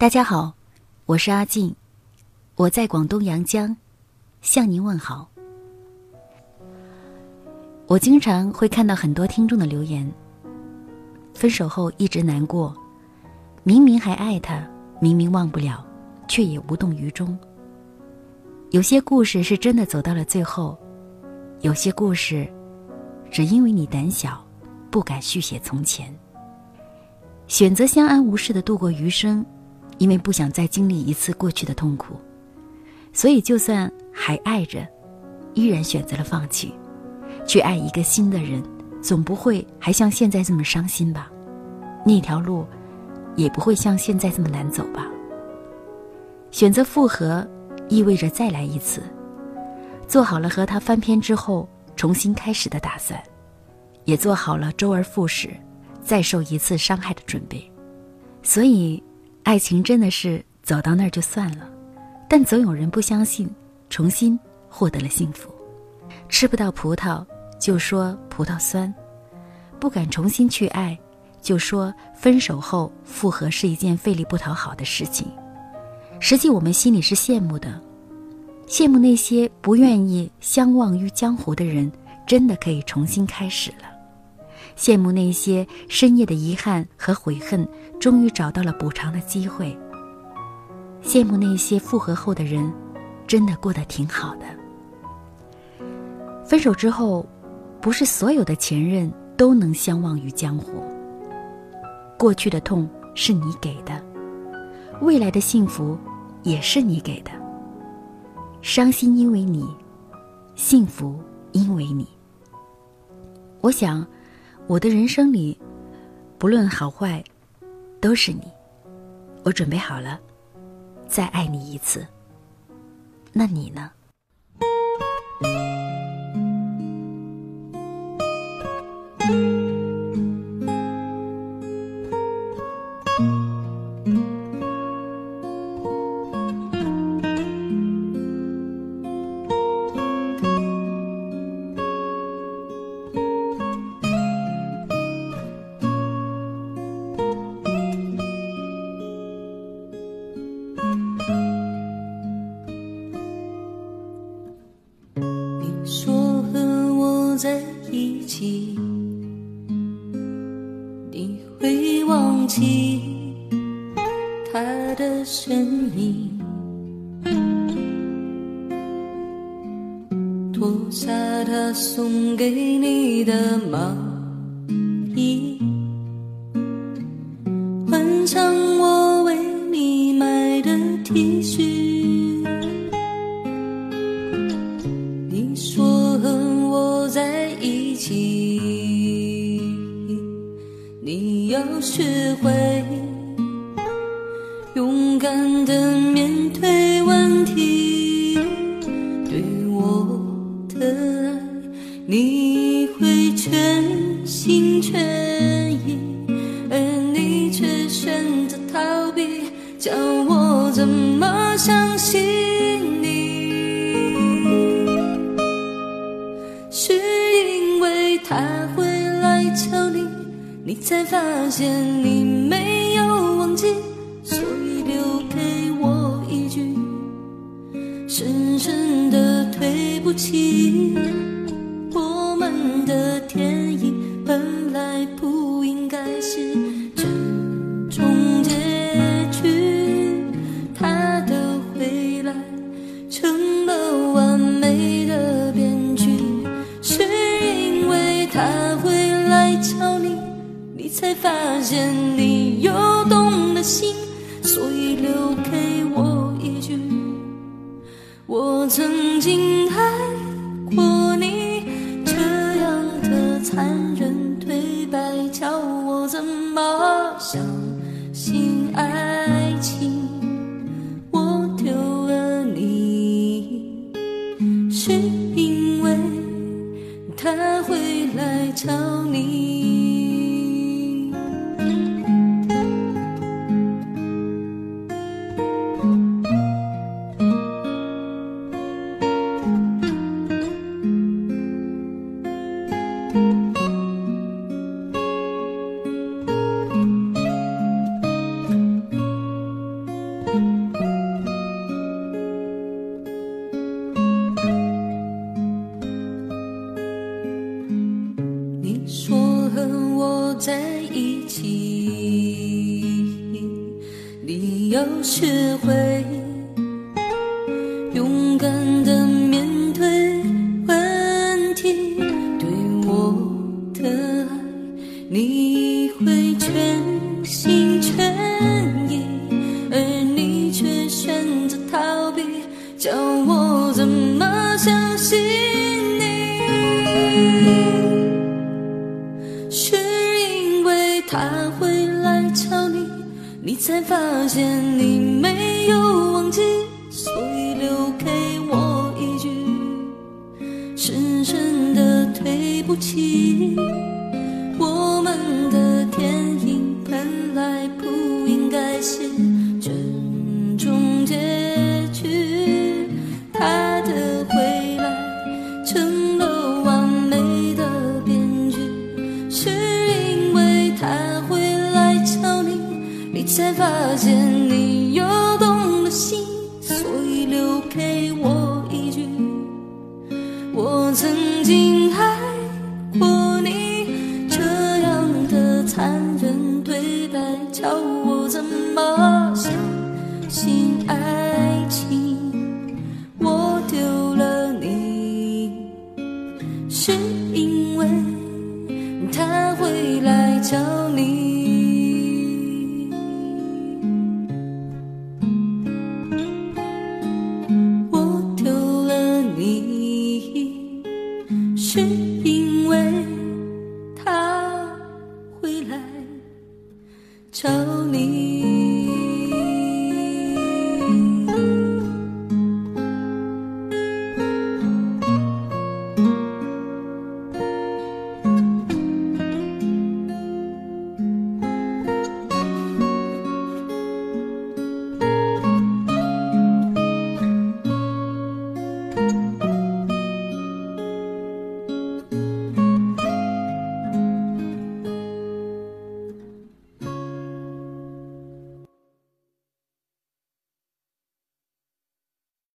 大家好，我是阿静，我在广东阳江，向您问好。我经常会看到很多听众的留言，分手后一直难过，明明还爱他，明明忘不了，却也无动于衷。有些故事是真的走到了最后，有些故事，只因为你胆小，不敢续写从前，选择相安无事的度过余生。因为不想再经历一次过去的痛苦，所以就算还爱着，依然选择了放弃，去爱一个新的人，总不会还像现在这么伤心吧？那条路，也不会像现在这么难走吧？选择复合，意味着再来一次，做好了和他翻篇之后重新开始的打算，也做好了周而复始，再受一次伤害的准备，所以。爱情真的是走到那儿就算了，但总有人不相信，重新获得了幸福。吃不到葡萄就说葡萄酸，不敢重新去爱，就说分手后复合是一件费力不讨好的事情。实际我们心里是羡慕的，羡慕那些不愿意相忘于江湖的人，真的可以重新开始了。羡慕那些深夜的遗憾和悔恨，终于找到了补偿的机会。羡慕那些复合后的人，真的过得挺好的。分手之后，不是所有的前任都能相忘于江湖。过去的痛是你给的，未来的幸福也是你给的。伤心因为你，幸福因为你。我想。我的人生里，不论好坏，都是你。我准备好了，再爱你一次。那你呢？在一起你会忘记他的身影脱下他送给你的毛学会勇敢的发现你没有忘记，所以留给我一句深深的对不起。见你又动了心，所以留给我一句，我曾经爱。过听你要学会勇敢的面对问题，对我的爱，你会全心。他会来找你，你才发现你没有忘记，所以留给我一句深深的对不起。是因为他会来找你。我丢了你是因